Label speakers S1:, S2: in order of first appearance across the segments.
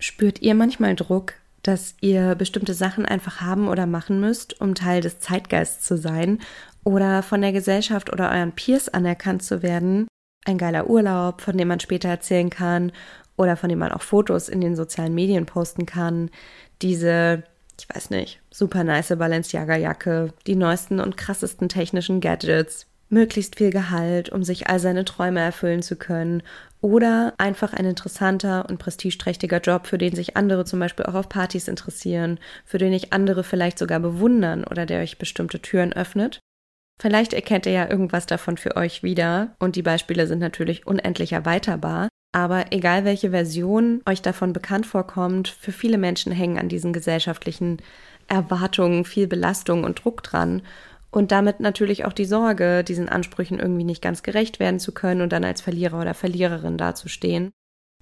S1: Spürt ihr manchmal Druck, dass ihr bestimmte Sachen einfach haben oder machen müsst, um Teil des Zeitgeists zu sein oder von der Gesellschaft oder euren Peers anerkannt zu werden? Ein geiler Urlaub, von dem man später erzählen kann oder von dem man auch Fotos in den sozialen Medien posten kann. Diese, ich weiß nicht, super nice Balenciaga-Jacke, die neuesten und krassesten technischen Gadgets, möglichst viel Gehalt, um sich all seine Träume erfüllen zu können oder einfach ein interessanter und prestigeträchtiger Job, für den sich andere zum Beispiel auch auf Partys interessieren, für den ich andere vielleicht sogar bewundern oder der euch bestimmte Türen öffnet. Vielleicht erkennt ihr ja irgendwas davon für euch wieder und die Beispiele sind natürlich unendlich erweiterbar. Aber egal welche Version euch davon bekannt vorkommt, für viele Menschen hängen an diesen gesellschaftlichen Erwartungen viel Belastung und Druck dran und damit natürlich auch die Sorge, diesen Ansprüchen irgendwie nicht ganz gerecht werden zu können und dann als Verlierer oder Verliererin dazustehen.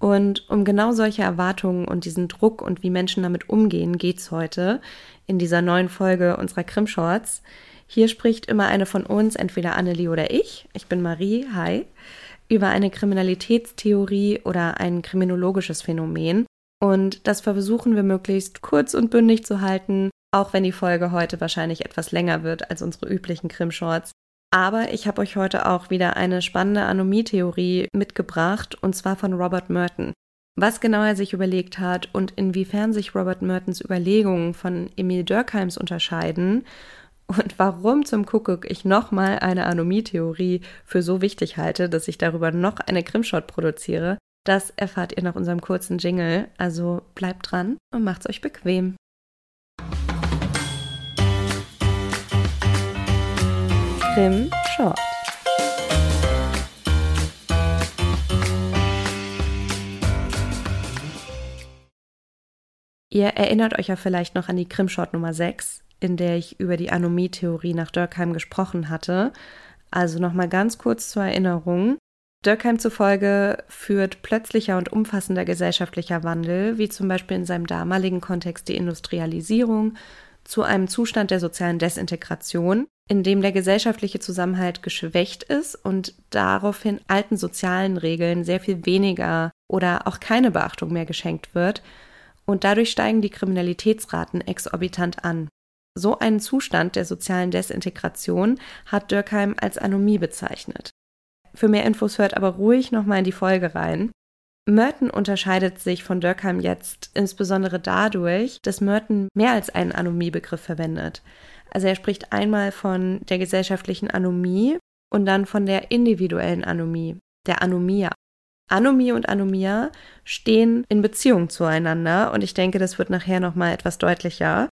S1: Und um genau solche Erwartungen und diesen Druck und wie Menschen damit umgehen, geht's heute in dieser neuen Folge unserer Krimshorts. Hier spricht immer eine von uns, entweder Annelie oder ich. Ich bin Marie, hi, über eine Kriminalitätstheorie oder ein kriminologisches Phänomen. Und das versuchen wir möglichst kurz und bündig zu halten, auch wenn die Folge heute wahrscheinlich etwas länger wird als unsere üblichen Krim-Shorts. Aber ich habe euch heute auch wieder eine spannende Anomie-Theorie mitgebracht, und zwar von Robert Merton. Was genau er sich überlegt hat und inwiefern sich Robert Mertons Überlegungen von Emil Durkheims unterscheiden und warum zum Kuckuck ich nochmal eine Anomie-Theorie für so wichtig halte, dass ich darüber noch eine Krimshot produziere, das erfahrt ihr nach unserem kurzen Jingle. Also bleibt dran und macht's euch bequem. Krim Short. Ihr erinnert euch ja vielleicht noch an die Krimshort Nummer 6, in der ich über die Anomie-Theorie nach Dürkheim gesprochen hatte. Also nochmal ganz kurz zur Erinnerung. Dürkheim zufolge führt plötzlicher und umfassender gesellschaftlicher Wandel, wie zum Beispiel in seinem damaligen Kontext die Industrialisierung, zu einem Zustand der sozialen Desintegration, in dem der gesellschaftliche Zusammenhalt geschwächt ist und daraufhin alten sozialen Regeln sehr viel weniger oder auch keine Beachtung mehr geschenkt wird und dadurch steigen die Kriminalitätsraten exorbitant an. So einen Zustand der sozialen Desintegration hat Dürkheim als Anomie bezeichnet. Für mehr Infos hört aber ruhig nochmal in die Folge rein. Merton unterscheidet sich von Dürkheim jetzt insbesondere dadurch, dass Merton mehr als einen Anomiebegriff verwendet. Also er spricht einmal von der gesellschaftlichen Anomie und dann von der individuellen Anomie, der Anomia. Anomie und Anomia stehen in Beziehung zueinander und ich denke, das wird nachher nochmal etwas deutlicher.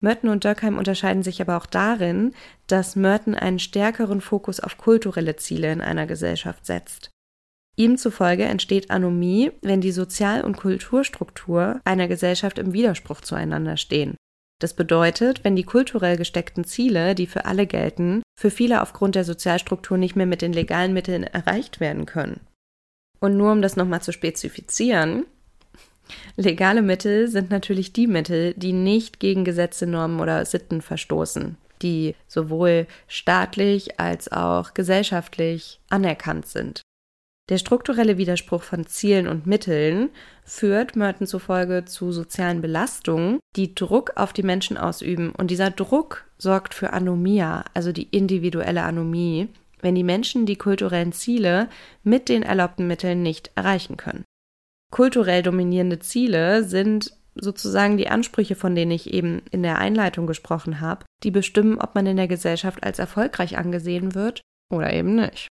S1: Merton und Dürkheim unterscheiden sich aber auch darin, dass Merton einen stärkeren Fokus auf kulturelle Ziele in einer Gesellschaft setzt. Ihm zufolge entsteht Anomie, wenn die Sozial- und Kulturstruktur einer Gesellschaft im Widerspruch zueinander stehen. Das bedeutet, wenn die kulturell gesteckten Ziele, die für alle gelten, für viele aufgrund der Sozialstruktur nicht mehr mit den legalen Mitteln erreicht werden können. Und nur um das nochmal zu spezifizieren, legale Mittel sind natürlich die Mittel, die nicht gegen Gesetze, Normen oder Sitten verstoßen, die sowohl staatlich als auch gesellschaftlich anerkannt sind. Der strukturelle Widerspruch von Zielen und Mitteln führt Merton zufolge zu sozialen Belastungen, die Druck auf die Menschen ausüben. Und dieser Druck sorgt für Anomia, also die individuelle Anomie, wenn die Menschen die kulturellen Ziele mit den erlaubten Mitteln nicht erreichen können. Kulturell dominierende Ziele sind sozusagen die Ansprüche, von denen ich eben in der Einleitung gesprochen habe, die bestimmen, ob man in der Gesellschaft als erfolgreich angesehen wird oder eben nicht.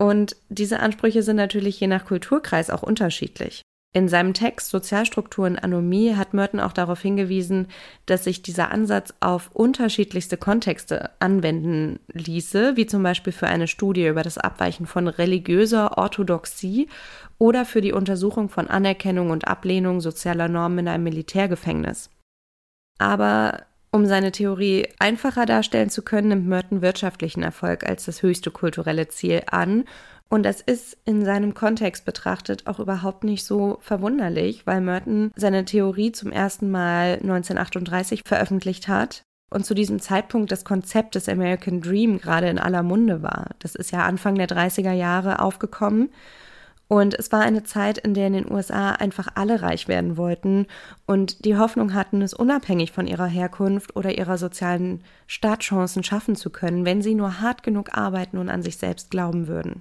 S1: Und diese Ansprüche sind natürlich je nach Kulturkreis auch unterschiedlich. In seinem Text Sozialstrukturen Anomie hat Merton auch darauf hingewiesen, dass sich dieser Ansatz auf unterschiedlichste Kontexte anwenden ließe, wie zum Beispiel für eine Studie über das Abweichen von religiöser Orthodoxie oder für die Untersuchung von Anerkennung und Ablehnung sozialer Normen in einem Militärgefängnis. Aber um seine Theorie einfacher darstellen zu können, nimmt Merton wirtschaftlichen Erfolg als das höchste kulturelle Ziel an. Und das ist in seinem Kontext betrachtet auch überhaupt nicht so verwunderlich, weil Merton seine Theorie zum ersten Mal 1938 veröffentlicht hat und zu diesem Zeitpunkt das Konzept des American Dream gerade in aller Munde war. Das ist ja Anfang der 30er Jahre aufgekommen Und es war eine Zeit, in der in den USA einfach alle reich werden wollten und die Hoffnung hatten, es unabhängig von ihrer Herkunft oder ihrer sozialen Startchancen schaffen zu können, wenn sie nur hart genug arbeiten und an sich selbst glauben würden.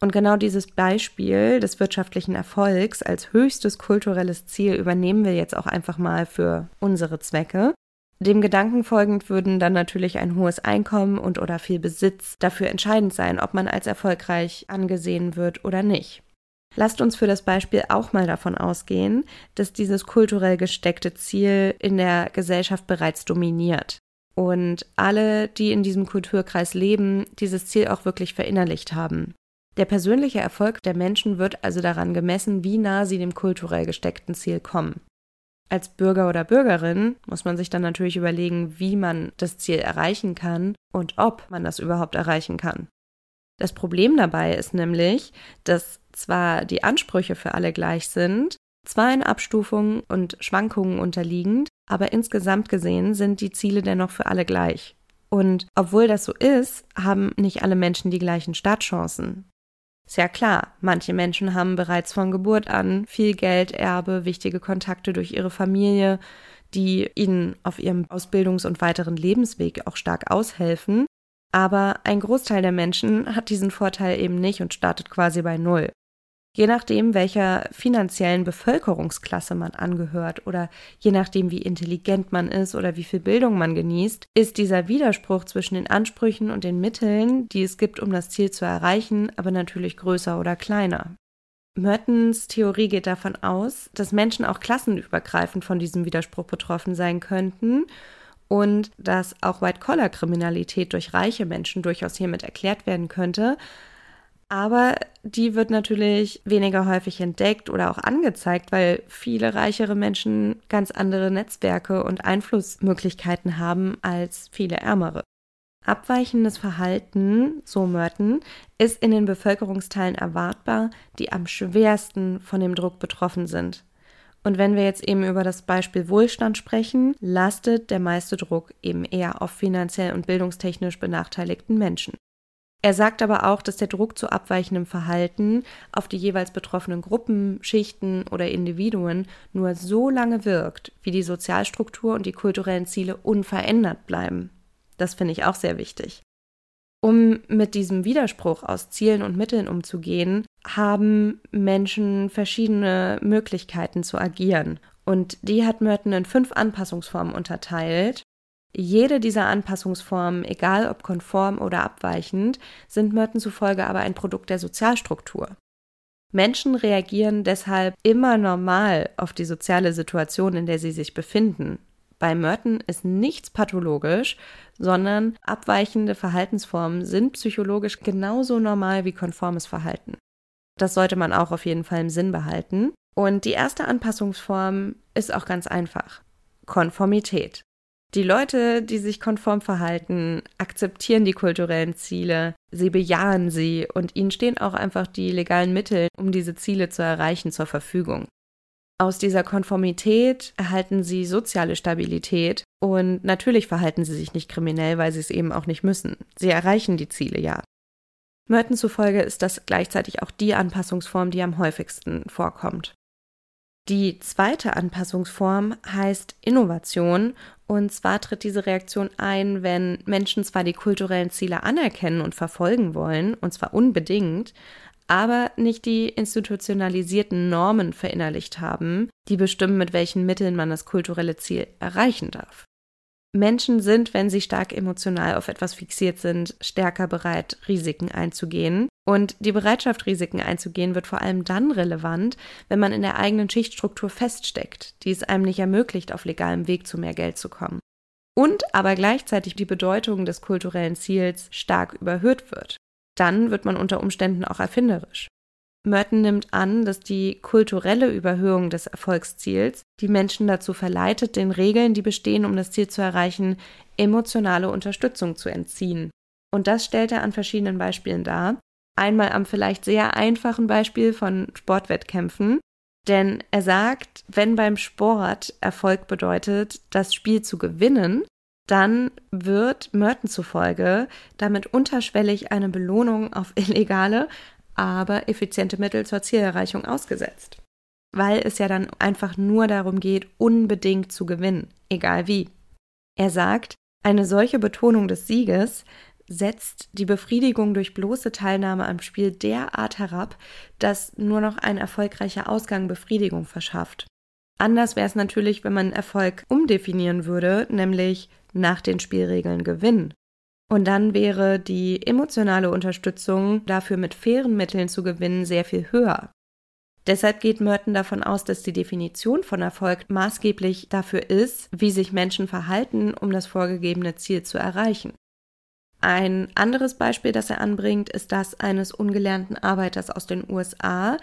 S1: Und genau dieses Beispiel des wirtschaftlichen Erfolgs als höchstes kulturelles Ziel übernehmen wir jetzt auch einfach mal für unsere Zwecke. Dem Gedanken folgend würden dann natürlich ein hohes Einkommen und oder viel Besitz dafür entscheidend sein, ob man als erfolgreich angesehen wird oder nicht. Lasst uns für das Beispiel auch mal davon ausgehen, dass dieses kulturell gesteckte Ziel in der Gesellschaft bereits dominiert und alle, die in diesem Kulturkreis leben, dieses Ziel auch wirklich verinnerlicht haben. Der persönliche Erfolg der Menschen wird also daran gemessen, wie nah sie dem kulturell gesteckten Ziel kommen. Als Bürger oder Bürgerin muss man sich dann natürlich überlegen, wie man das Ziel erreichen kann und ob man das überhaupt erreichen kann. Das Problem dabei ist nämlich, dass zwar die Ansprüche für alle gleich sind, zwar in Abstufungen und Schwankungen unterliegend, aber insgesamt gesehen sind die Ziele dennoch für alle gleich. Und obwohl das so ist, haben nicht alle Menschen die gleichen Startchancen. Ist ja klar, manche Menschen haben bereits von Geburt an viel Geld, Erbe, wichtige Kontakte durch ihre Familie, die ihnen auf ihrem Ausbildungs- und weiteren Lebensweg auch stark aushelfen. Aber ein Großteil der Menschen hat diesen Vorteil eben nicht und startet quasi bei Null. Je nachdem, welcher finanziellen Bevölkerungsklasse man angehört oder je nachdem, wie intelligent man ist oder wie viel Bildung man genießt, ist dieser Widerspruch zwischen den Ansprüchen und den Mitteln, die es gibt, um das Ziel zu erreichen, aber natürlich größer oder kleiner. Mertens Theorie geht davon aus, dass Menschen auch klassenübergreifend von diesem Widerspruch betroffen sein könnten und dass auch White-Collar-Kriminalität durch reiche Menschen durchaus hiermit erklärt werden könnte, aber die wird natürlich weniger häufig entdeckt oder auch angezeigt, weil viele reichere Menschen ganz andere Netzwerke und Einflussmöglichkeiten haben als viele ärmere. Abweichendes Verhalten, so Merton, ist in den Bevölkerungsteilen erwartbar, die am schwersten von dem Druck betroffen sind. Und wenn wir jetzt eben über das Beispiel Wohlstand sprechen, lastet der meiste Druck eben eher auf finanziell und bildungstechnisch benachteiligten Menschen. Er sagt aber auch, dass der Druck zu abweichendem Verhalten auf die jeweils betroffenen Gruppen, Schichten oder Individuen nur so lange wirkt, wie die Sozialstruktur und die kulturellen Ziele unverändert bleiben. Das finde ich auch sehr wichtig. Um mit diesem Widerspruch aus Zielen und Mitteln umzugehen, haben Menschen verschiedene Möglichkeiten zu agieren. Und die hat Merton in fünf Anpassungsformen unterteilt. Jede dieser Anpassungsformen, egal ob konform oder abweichend, sind Merton zufolge aber ein Produkt der Sozialstruktur. Menschen reagieren deshalb immer normal auf die soziale Situation, in der sie sich befinden. Bei Merton ist nichts pathologisch, sondern abweichende Verhaltensformen sind psychologisch genauso normal wie konformes Verhalten. Das sollte man auch auf jeden Fall im Sinn behalten. Und die erste Anpassungsform ist auch ganz einfach. Konformität. Die Leute, die sich konform verhalten, akzeptieren die kulturellen Ziele, sie bejahen sie und ihnen stehen auch einfach die legalen Mittel, um diese Ziele zu erreichen, zur Verfügung. Aus dieser Konformität erhalten sie soziale Stabilität und natürlich verhalten sie sich nicht kriminell, weil sie es eben auch nicht müssen. Sie erreichen die Ziele ja. Merton zufolge ist das gleichzeitig auch die Anpassungsform, die am häufigsten vorkommt. Die zweite Anpassungsform heißt Innovation und zwar tritt diese Reaktion ein, wenn Menschen zwar die kulturellen Ziele anerkennen und verfolgen wollen, und zwar unbedingt, aber nicht die institutionalisierten Normen verinnerlicht haben, die bestimmen, mit welchen Mitteln man das kulturelle Ziel erreichen darf. Menschen sind, wenn sie stark emotional auf etwas fixiert sind, stärker bereit, Risiken einzugehen. Und die Bereitschaft, Risiken einzugehen, wird vor allem dann relevant, wenn man in der eigenen Schichtstruktur feststeckt, die es einem nicht ermöglicht, auf legalem Weg zu mehr Geld zu kommen. Und aber gleichzeitig die Bedeutung des kulturellen Ziels stark überhöht wird. Dann wird man unter Umständen auch erfinderisch. Merton nimmt an, dass die kulturelle Überhöhung des Erfolgsziels die Menschen dazu verleitet, den Regeln, die bestehen, um das Ziel zu erreichen, emotionale Unterstützung zu entziehen. Und das stellt er an verschiedenen Beispielen dar. Einmal am vielleicht sehr einfachen Beispiel von Sportwettkämpfen, denn er sagt, wenn beim Sport Erfolg bedeutet, das Spiel zu gewinnen, dann wird Merton zufolge damit unterschwellig eine Belohnung auf illegale, aber effiziente Mittel zur Zielerreichung ausgesetzt. Weil es ja dann einfach nur darum geht, unbedingt zu gewinnen, egal wie. Er sagt, eine solche Betonung des Sieges setzt die Befriedigung durch bloße Teilnahme am Spiel derart herab, dass nur noch ein erfolgreicher Ausgang Befriedigung verschafft. Anders wäre es natürlich, wenn man Erfolg umdefinieren würde, nämlich nach den Spielregeln gewinnen. Und dann wäre die emotionale Unterstützung dafür mit fairen Mitteln zu gewinnen sehr viel höher. Deshalb geht Merton davon aus, dass die Definition von Erfolg maßgeblich dafür ist, wie sich Menschen verhalten, um das vorgegebene Ziel zu erreichen. Ein anderes Beispiel, das er anbringt, ist das eines ungelernten Arbeiters aus den USA,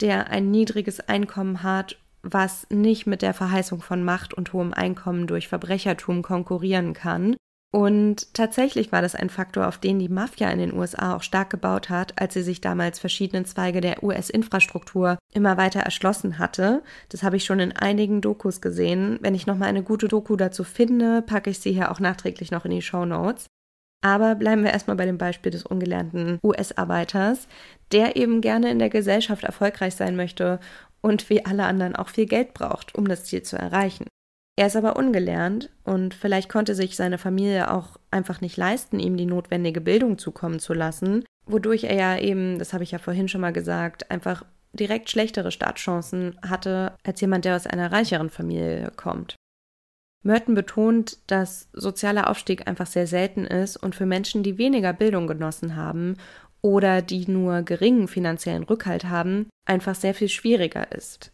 S1: der ein niedriges Einkommen hat, was nicht mit der Verheißung von Macht und hohem Einkommen durch Verbrechertum konkurrieren kann. Und tatsächlich war das ein Faktor, auf den die Mafia in den USA auch stark gebaut hat, als sie sich damals verschiedene Zweige der US-Infrastruktur immer weiter erschlossen hatte. Das habe ich schon in einigen Dokus gesehen. Wenn ich nochmal eine gute Doku dazu finde, packe ich sie hier auch nachträglich noch in die Show Notes. Aber bleiben wir erstmal bei dem Beispiel des ungelernten US-Arbeiters, der eben gerne in der Gesellschaft erfolgreich sein möchte und wie alle anderen auch viel Geld braucht, um das Ziel zu erreichen. Er ist aber ungelernt und vielleicht konnte sich seine Familie auch einfach nicht leisten, ihm die notwendige Bildung zukommen zu lassen, wodurch er ja eben, das habe ich ja vorhin schon mal gesagt, einfach direkt schlechtere Startchancen hatte als jemand, der aus einer reicheren Familie kommt. Merton betont, dass sozialer Aufstieg einfach sehr selten ist und für Menschen, die weniger Bildung genossen haben oder die nur geringen finanziellen Rückhalt haben, einfach sehr viel schwieriger ist.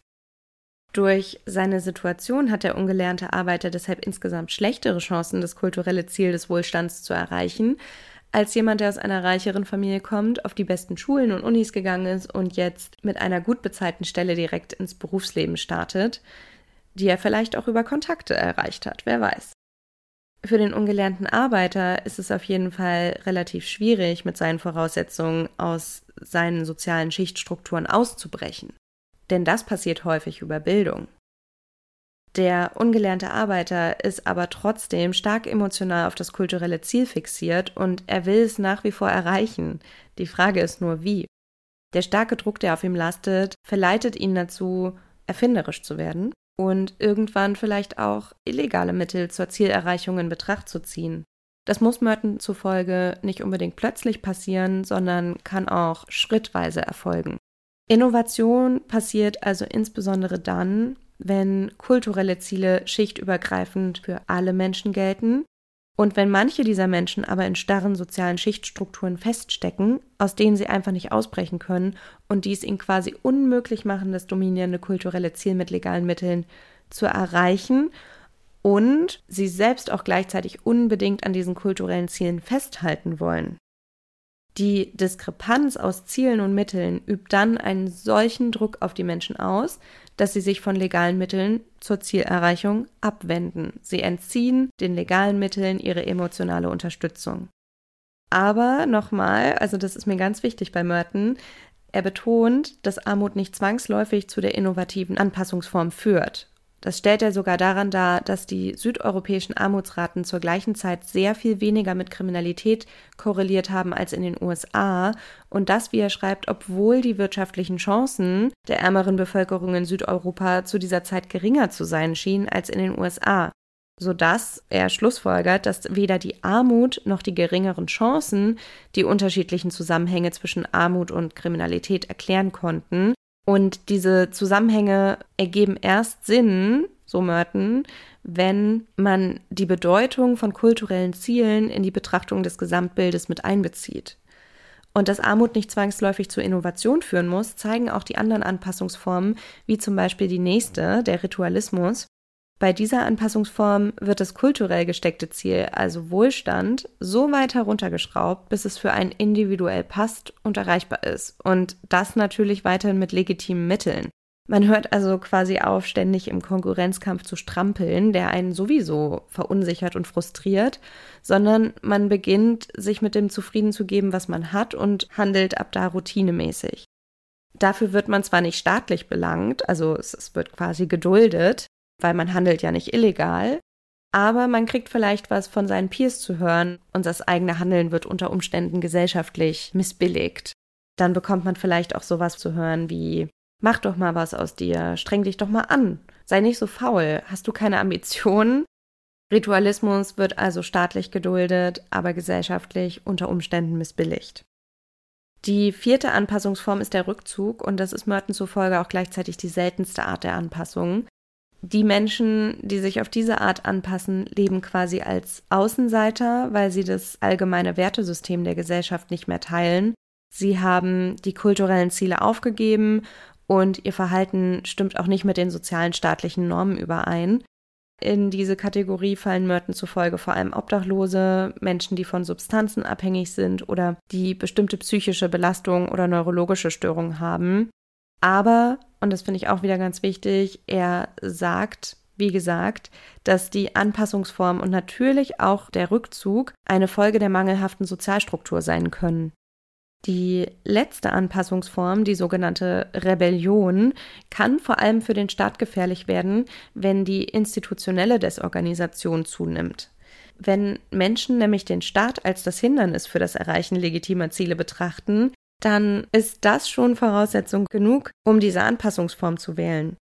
S1: Durch seine Situation hat der ungelernte Arbeiter deshalb insgesamt schlechtere Chancen, das kulturelle Ziel des Wohlstands zu erreichen, als jemand, der aus einer reicheren Familie kommt, auf die besten Schulen und Unis gegangen ist und jetzt mit einer gut bezahlten Stelle direkt ins Berufsleben startet, die er vielleicht auch über Kontakte erreicht hat, wer weiß. Für den ungelernten Arbeiter ist es auf jeden Fall relativ schwierig, mit seinen Voraussetzungen aus seinen sozialen Schichtstrukturen auszubrechen. Denn das passiert häufig über Bildung. Der ungelernte Arbeiter ist aber trotzdem stark emotional auf das kulturelle Ziel fixiert und er will es nach wie vor erreichen. Die Frage ist nur wie. Der starke Druck, der auf ihm lastet, verleitet ihn dazu, erfinderisch zu werden und irgendwann vielleicht auch illegale Mittel zur Zielerreichung in Betracht zu ziehen. Das muss Merton zufolge nicht unbedingt plötzlich passieren, sondern kann auch schrittweise erfolgen. Innovation passiert also insbesondere dann, wenn kulturelle Ziele schichtübergreifend für alle Menschen gelten und wenn manche dieser Menschen aber in starren sozialen Schichtstrukturen feststecken, aus denen sie einfach nicht ausbrechen können und die es ihnen quasi unmöglich machen, das dominierende kulturelle Ziel mit legalen Mitteln zu erreichen und sie selbst auch gleichzeitig unbedingt an diesen kulturellen Zielen festhalten wollen. Die Diskrepanz aus Zielen und Mitteln übt dann einen solchen Druck auf die Menschen aus, dass sie sich von legalen Mitteln zur Zielerreichung abwenden. Sie entziehen den legalen Mitteln ihre emotionale Unterstützung. Aber nochmal, also das ist mir ganz wichtig bei Merton, er betont, dass Armut nicht zwangsläufig zu der innovativen Anpassungsform führt. Das stellt er sogar daran dar, dass die südeuropäischen Armutsraten zur gleichen Zeit sehr viel weniger mit Kriminalität korreliert haben als in den USA und das, wie er schreibt, obwohl die wirtschaftlichen Chancen der ärmeren Bevölkerung in Südeuropa zu dieser Zeit geringer zu sein schienen als in den USA, sodass er schlussfolgert, dass weder die Armut noch die geringeren Chancen die unterschiedlichen Zusammenhänge zwischen Armut und Kriminalität erklären konnten, und diese Zusammenhänge ergeben erst Sinn, so Merton, wenn man die Bedeutung von kulturellen Zielen in die Betrachtung des Gesamtbildes mit einbezieht. Und dass Armut nicht zwangsläufig zur Innovation führen muss, zeigen auch die anderen Anpassungsformen, wie zum Beispiel die nächste, der Ritualismus, bei dieser Anpassungsform wird das kulturell gesteckte Ziel, also Wohlstand, so weit heruntergeschraubt, bis es für einen individuell passt und erreichbar ist. Und das natürlich weiterhin mit legitimen Mitteln. Man hört also quasi auf, ständig im Konkurrenzkampf zu strampeln, der einen sowieso verunsichert und frustriert, sondern man beginnt, sich mit dem zufrieden zu geben, was man hat und handelt ab da routinemäßig. Dafür wird man zwar nicht staatlich belangt, also es, wird quasi geduldet, weil man handelt ja nicht illegal, aber man kriegt vielleicht was von seinen Peers zu hören und das eigene Handeln wird unter Umständen gesellschaftlich missbilligt. dann bekommt man vielleicht auch sowas zu hören wie Mach doch mal was aus dir, streng dich doch mal an, sei nicht so faul, hast du keine Ambitionen? Ritualismus wird also staatlich geduldet, aber gesellschaftlich unter Umständen missbilligt. Die vierte Anpassungsform ist der Rückzug und das ist Merton zufolge auch gleichzeitig die seltenste Art der Anpassung. Die Menschen, die sich auf diese Art anpassen, leben quasi als Außenseiter, weil sie das allgemeine Wertesystem der Gesellschaft nicht mehr teilen. Sie haben die kulturellen Ziele aufgegeben und ihr Verhalten stimmt auch nicht mit den sozialen staatlichen Normen überein. In diese Kategorie fallen Merton zufolge vor allem Obdachlose, Menschen, die von Substanzen abhängig sind oder die bestimmte psychische Belastung oder neurologische Störungen haben. Aber, und das finde ich auch wieder ganz wichtig, er sagt, wie gesagt, dass die Anpassungsform und natürlich auch der Rückzug eine Folge der mangelhaften Sozialstruktur sein können. Die letzte Anpassungsform, die sogenannte Rebellion, kann vor allem für den Staat gefährlich werden, wenn die institutionelle Desorganisation zunimmt. Wenn Menschen nämlich den Staat als das Hindernis für das Erreichen legitimer Ziele betrachten, dann ist das schon Voraussetzung genug, um diese Anpassungsform zu wählen.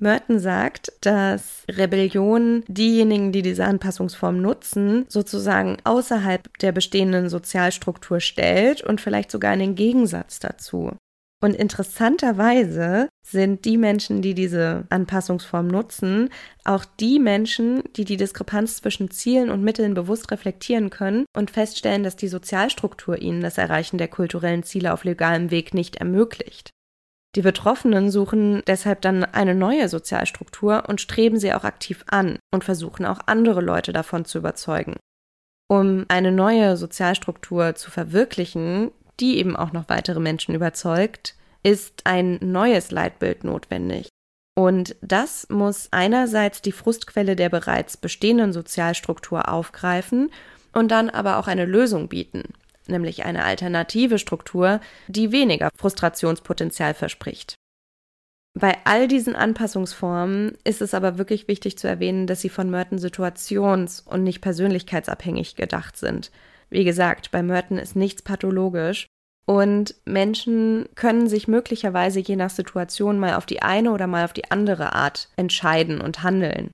S1: Merton sagt, dass Rebellion diejenigen, die diese Anpassungsform nutzen, sozusagen außerhalb der bestehenden Sozialstruktur stellt und vielleicht sogar in den Gegensatz dazu. Und interessanterweise sind die Menschen, die diese Anpassungsform nutzen, auch die Menschen, die die Diskrepanz zwischen Zielen und Mitteln bewusst reflektieren können und feststellen, dass die Sozialstruktur ihnen das Erreichen der kulturellen Ziele auf legalem Weg nicht ermöglicht. Die Betroffenen suchen deshalb dann eine neue Sozialstruktur und streben sie auch aktiv an und versuchen auch andere Leute davon zu überzeugen. Um eine neue Sozialstruktur zu verwirklichen, die eben auch noch weitere Menschen überzeugt, ist ein neues Leitbild notwendig. Und das muss einerseits die Frustquelle der bereits bestehenden Sozialstruktur aufgreifen und dann aber auch eine Lösung bieten nämlich eine alternative Struktur, die weniger Frustrationspotenzial verspricht. Bei all diesen Anpassungsformen ist es aber wirklich wichtig zu erwähnen, dass sie von Merton situations- und nicht persönlichkeitsabhängig gedacht sind. Wie gesagt, bei Merton ist nichts pathologisch und Menschen können sich möglicherweise je nach Situation mal auf die eine oder mal auf die andere Art entscheiden und handeln.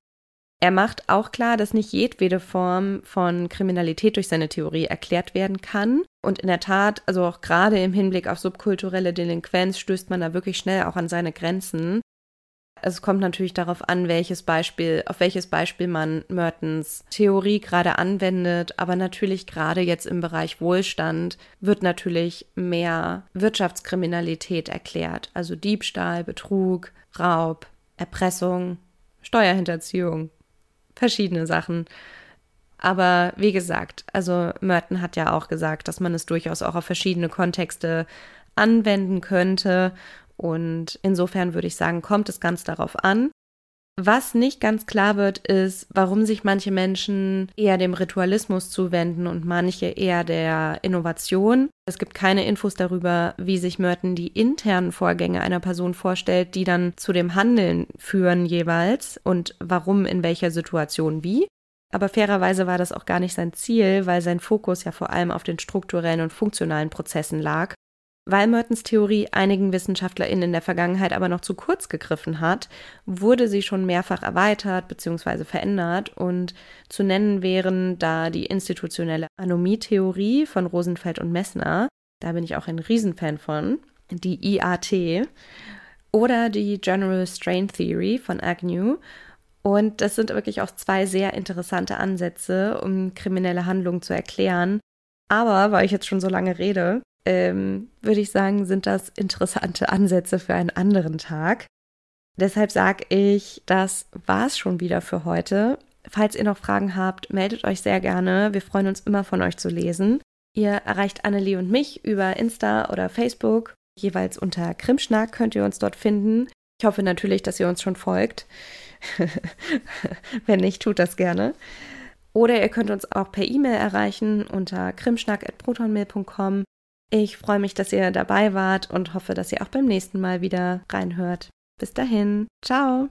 S1: Er macht auch klar, dass nicht jedwede Form von Kriminalität durch seine Theorie erklärt werden kann. Und in der Tat, also auch gerade im Hinblick auf subkulturelle Delinquenz, stößt man da wirklich schnell auch an seine Grenzen. Es kommt natürlich darauf an, welches Beispiel, auf welches Beispiel man Mertens Theorie gerade anwendet, aber natürlich gerade jetzt im Bereich Wohlstand wird natürlich mehr Wirtschaftskriminalität erklärt, also Diebstahl, Betrug, Raub, Erpressung, Steuerhinterziehung, verschiedene Sachen. Aber wie gesagt, also Merton hat ja auch gesagt, dass man es durchaus auch auf verschiedene Kontexte anwenden könnte. Und insofern würde ich sagen, kommt es ganz darauf an. Was nicht ganz klar wird, ist, warum sich manche Menschen eher dem Ritualismus zuwenden und manche eher der Innovation. Es gibt keine Infos darüber, wie sich Merton die internen Vorgänge einer Person vorstellt, die dann zu dem Handeln führen jeweils und warum in welcher Situation wie. Aber fairerweise war das auch gar nicht sein Ziel, weil sein Fokus ja vor allem auf den strukturellen und funktionalen Prozessen lag weil Mertens Theorie einigen WissenschaftlerInnen in der Vergangenheit aber noch zu kurz gegriffen hat, wurde sie schon mehrfach erweitert bzw. verändert und zu nennen wären da die institutionelle Anomie-Theorie von Rosenfeld und Messner, da bin ich auch ein Riesenfan von, die IAT oder die General Strain Theory von Agnew und das sind wirklich auch zwei sehr interessante Ansätze, um kriminelle Handlungen zu erklären. Aber, weil ich jetzt schon so lange rede, ähm, würde ich sagen, sind das interessante Ansätze für einen anderen Tag. Deshalb sage ich, das war's schon wieder für heute. Falls ihr noch Fragen habt, meldet euch sehr gerne. Wir freuen uns immer von euch zu lesen. Ihr erreicht Annelie und mich über Insta oder Facebook. Jeweils unter Krimschnack könnt ihr uns dort finden. Ich hoffe natürlich, dass ihr uns schon folgt. Wenn nicht, tut das gerne. Oder ihr könnt uns auch per E-Mail erreichen unter krimschnack.protonmail.com ich freue mich, dass ihr dabei wart und hoffe, dass ihr auch beim nächsten Mal wieder reinhört. Bis dahin, ciao!